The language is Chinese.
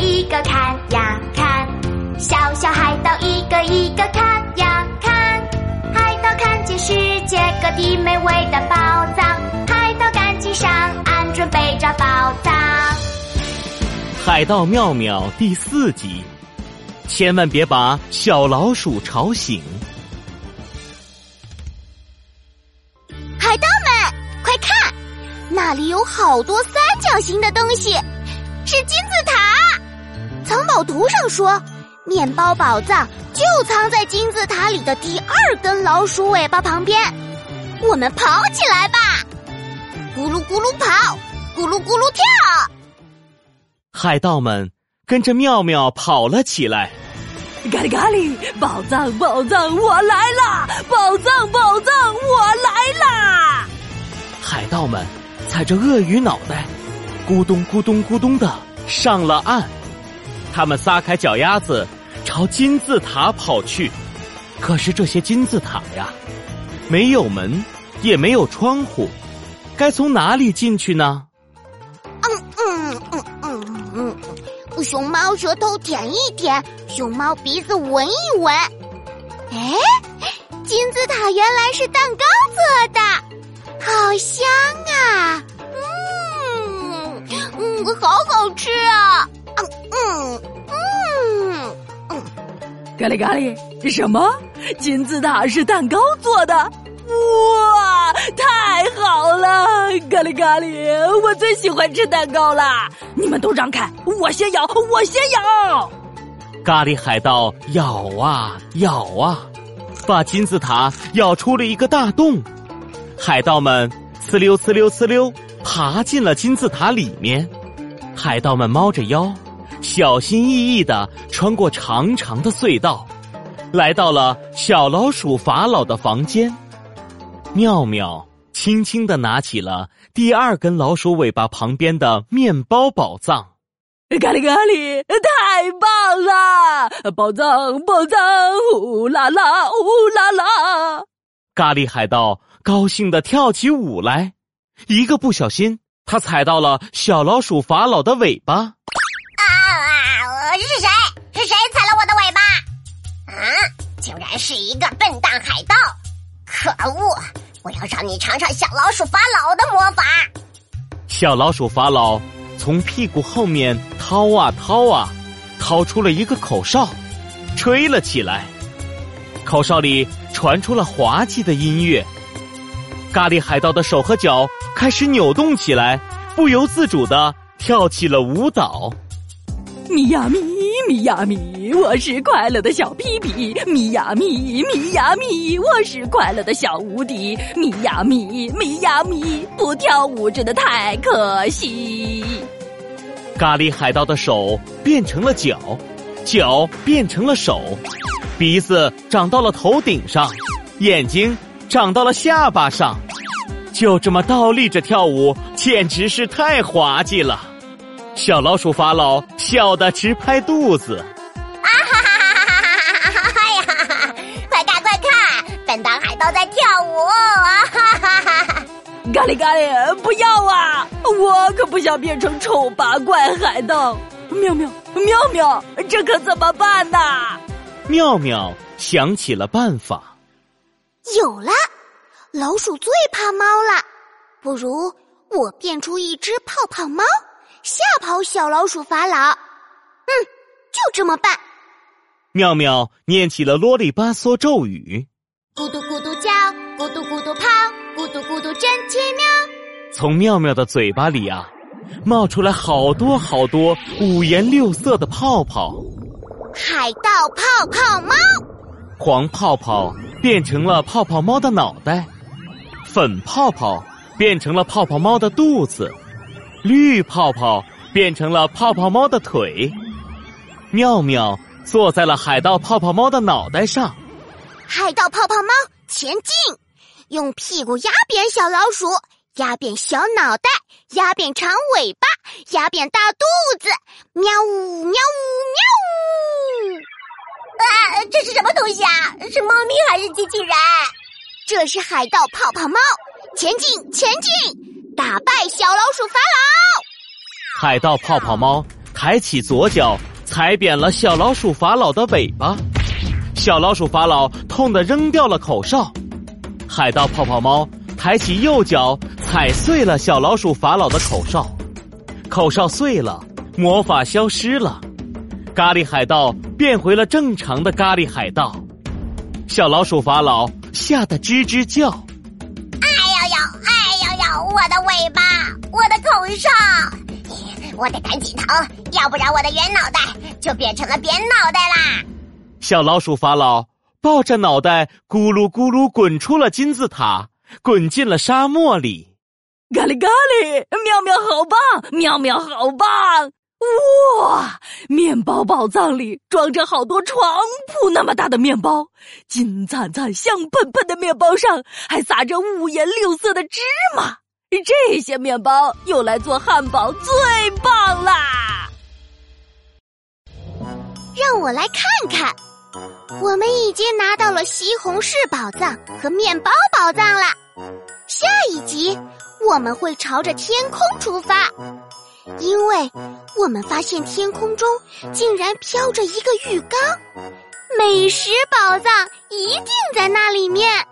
一个看呀看，小小海盗一个一个看呀看，海盗看见世界各地美味的宝藏，海盗赶紧上岸准备找宝藏。海盗妙妙第四集，千万别把小老鼠吵醒。海盗们，快看，那里有好多三角形的东西，是金字塔。藏宝图上说，面包宝藏就藏在金字塔里的第二根老鼠尾巴旁边。我们跑起来吧！咕噜咕噜跑，咕噜咕噜跳。海盗们跟着妙妙跑了起来。咖喱咖喱，宝藏宝藏，我来啦！宝藏宝藏，我来啦！海盗们踩着鳄鱼脑袋，咕咚咕咚咕咚的上了岸。他们撒开脚丫子，朝金字塔跑去。可是这些金字塔呀，没有门，也没有窗户，该从哪里进去呢？嗯嗯嗯嗯嗯，熊猫舌头舔一舔，熊猫鼻子闻一闻。哎，金字塔原来是蛋糕做的，好香啊！嗯嗯，好好吃啊！嗯嗯嗯嗯，咖喱咖喱，什么？金字塔是蛋糕做的？哇，太好了！咖喱咖喱，我最喜欢吃蛋糕啦！你们都让开，我先咬，我先咬！咖喱海盗咬啊咬啊，把金字塔咬出了一个大洞。海盗们呲溜呲溜呲溜爬进了金字塔里面。海盗们猫着腰。小心翼翼的穿过长长的隧道，来到了小老鼠法老的房间。妙妙轻轻的拿起了第二根老鼠尾巴旁边的面包宝藏。咖喱咖喱，太棒了！宝藏宝藏，呼啦啦呼啦啦！咖喱海盗高兴的跳起舞来，一个不小心，他踩到了小老鼠法老的尾巴。啊啊是谁？是谁踩了我的尾巴？啊！竟然是一个笨蛋海盗！可恶！我要让你尝尝小老鼠法老的魔法。小老鼠法老从屁股后面掏啊掏啊，掏出了一个口哨，吹了起来。口哨里传出了滑稽的音乐。咖喱海盗的手和脚开始扭动起来，不由自主的跳起了舞蹈。咪呀咪，咪呀咪，我是快乐的小屁屁。咪呀咪，咪呀咪，我是快乐的小无敌。咪呀咪，咪呀咪，不跳舞真的太可惜。咖喱海盗的手变成了脚，脚变成了手，鼻子长到了头顶上，眼睛长到了下巴上，就这么倒立着跳舞，简直是太滑稽了。小老鼠法老笑得直拍肚子，啊哈哈哈哈哈哈！哎呀，快看快看，笨蛋海盗在跳舞！啊哈哈哈哈！咖喱咖喱，不要啊！我可不想变成丑八怪海盗。妙妙妙妙，这可怎么办呢？妙妙想起了办法，有了！老鼠最怕猫了，不如我变出一只泡泡猫。吓跑小老鼠法老，嗯，就这么办。妙妙念起了啰里吧嗦咒语：咕嘟咕嘟叫，咕嘟咕嘟泡，咕嘟咕嘟真奇妙。从妙妙的嘴巴里啊，冒出来好多好多五颜六色的泡泡。海盗泡泡猫，黄泡泡变成了泡泡猫的脑袋，粉泡泡变成了泡泡猫的肚子。绿泡泡变成了泡泡猫的腿，妙妙坐在了海盗泡泡猫的脑袋上。海盗泡泡猫前进，用屁股压扁小老鼠，压扁小脑袋，压扁长尾巴，压扁大肚子。喵呜喵呜喵呜！啊，这是什么东西啊？是猫咪还是机器人？这是海盗泡泡猫，前进前进！打败小老鼠法老，海盗泡泡猫抬起左脚踩扁了小老鼠法老的尾巴，小老鼠法老痛得扔掉了口哨。海盗泡泡猫抬起右脚踩碎了小老鼠法老的口哨，口哨碎了，魔法消失了，咖喱海盗变回了正常的咖喱海盗。小老鼠法老吓得吱吱叫。哎呦呦，哎呦呦，我的尾巴，我的口哨！我得赶紧逃，要不然我的圆脑袋就变成了扁脑袋啦！小老鼠法老抱着脑袋咕噜咕噜滚出了金字塔，滚进了沙漠里。咖喱咖喱，妙妙好棒，妙妙好棒！哇，面包宝藏里装着好多床铺那么大的面包，金灿灿、香喷喷的面包上还撒着五颜六色的芝麻。这些面包用来做汉堡最棒啦！让我来看看，我们已经拿到了西红柿宝藏和面包宝藏了。下一集我们会朝着天空出发，因为我们发现天空中竟然飘着一个浴缸，美食宝藏一定在那里面。